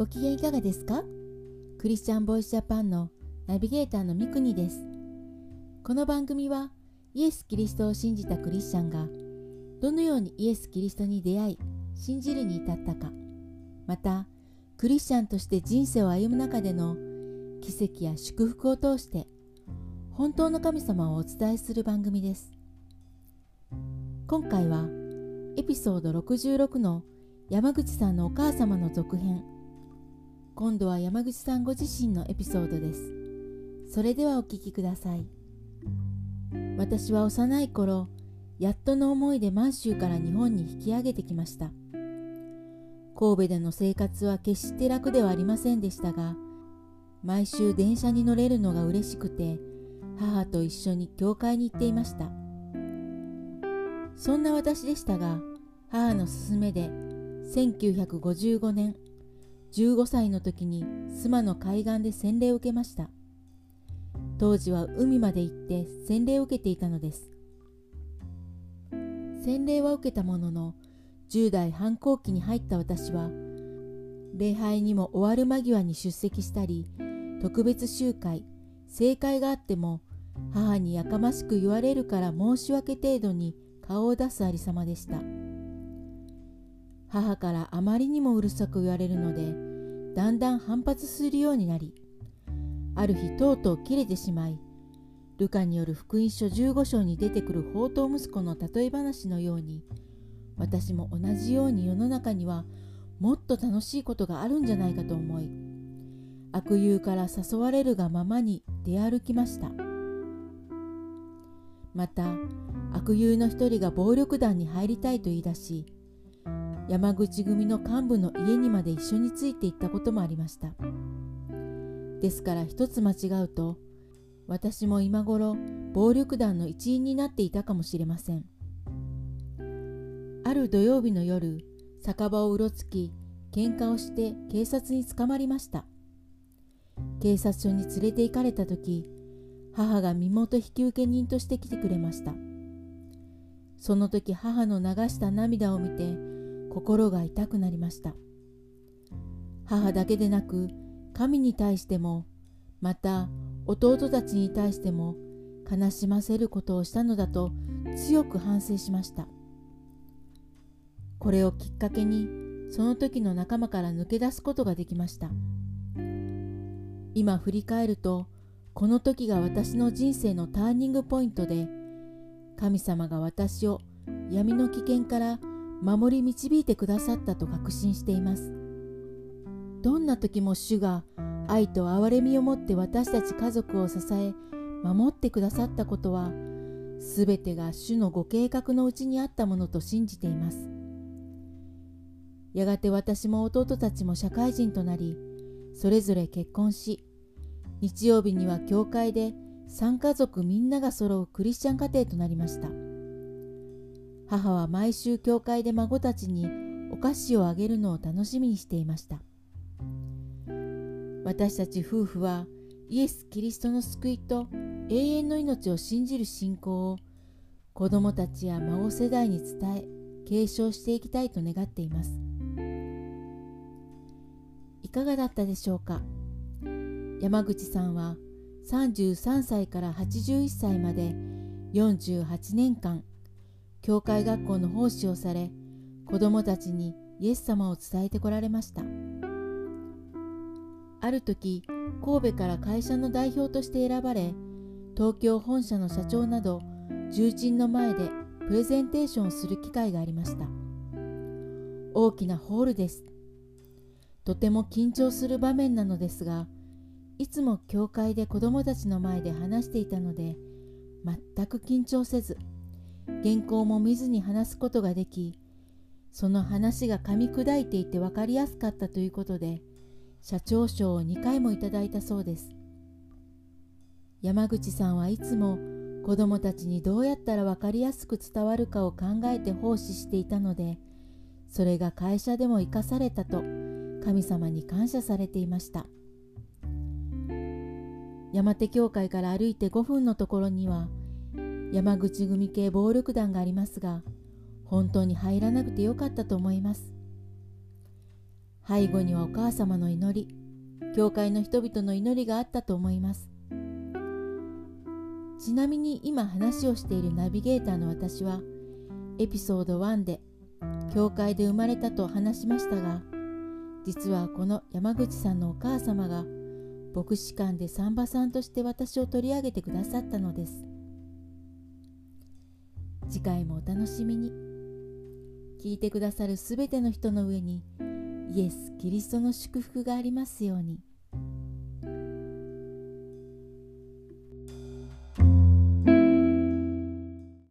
ご機嫌いかがですか？クリスチャンボイスジャパンのナビゲーターのミクニです。この番組はイエス・キリストを信じたクリスチャンがどのようにイエス・キリストに出会い信じるに至ったかまたクリスチャンとして人生を歩む中での奇跡や祝福を通して本当の神様をお伝えする番組です今回はエピソード66の山口さんのお母様の続編今度は山口さんご自身のエピソードです。それではお聞きください。私は幼い頃やっとの思いで満州から日本に引き上げてきました。神戸での生活は決して楽ではありませんでしたが毎週電車に乗れるのが嬉しくて母と一緒に教会に行っていました。そんな私でしたが母の勧めで1955年15歳の時に須磨の海岸で洗礼を受けました。当時は海まで行って洗礼を受けていたのです。洗礼は受けたものの10代反抗期に入った私は礼拝にも終わる間際に出席したり特別集会正解があっても母にやかましく言われるから申し訳程度に顔を出すありさまでした。母からあまりにもうるさく言われるのでだんだん反発するようになりある日とうとう切れてしまいルカによる福音書15章に出てくる宝刀息子の例え話のように私も同じように世の中にはもっと楽しいことがあるんじゃないかと思い悪友から誘われるがままに出歩きました。また悪友の一人が暴力団に入りたいと言い出し山口組の幹部の家にまで一緒についていったこともありました。ですから一つ間違うと私も今頃暴力団の一員になっていたかもしれません。ある土曜日の夜酒場をうろつき喧嘩をして警察に捕まりました。警察署に連れて行かれた時母が身元引受人として来てくれました。その時母の流した涙を見て心が痛くなりました。母だけでなく神に対してもまた弟たちに対しても悲しませることをしたのだと強く反省しました。これをきっかけにその時の仲間から抜け出すことができました。今振り返るとこの時が私の人生のターニングポイントで神様が私を闇の危険から守り導いてくださったと確信しています。どんな時も主が愛と憐れみを持って私たち家族を支え守ってくださったことはすべてが主のご計画のうちにあったものと信じています。やがて私も弟たちも社会人となりそれぞれ結婚し日曜日には教会で3家族みんなが揃うクリスチャン家庭となりました。母は毎週教会で孫たちにお菓子をあげるのを楽しみにしていました。私たち夫婦はイエス・キリストの救いと永遠の命を信じる信仰を子供たちや孫世代に伝え継承していきたいと願っています。いかがだったでしょうか？山口さんは33歳から81歳まで48年間教会学校の奉仕をされ子供たちにイエス様を伝えてこられました。ある時神戸から会社の代表として選ばれ東京本社の社長など重鎮の前でプレゼンテーションをする機会がありました。大きなホールです。とても緊張する場面なのですがいつも教会で子供たちの前で話していたので全く緊張せず原稿も見ずに話すことができその話が噛み砕いていて分かりやすかったということで社長賞を2回もいただいたそうです。山口さんはいつも子どもたちにどうやったら分かりやすく伝わるかを考えて奉仕していたのでそれが会社でも生かされたと神様に感謝されていました。山手教会から歩いて5分のところには山口組系暴力団がありますが本当に入らなくてよかったと思います。背後にはお母様の祈り教会の人々の祈りがあったと思います。ちなみに今話をしているナビゲーターの私はエピソード1で教会で生まれたと話しましたが実はこの山口さんのお母様が牧師館でサンバさんとして私を取り上げてくださったのです。次回もお楽しみに聞いてくださるすべての人の上にイエス・キリストの祝福がありますように。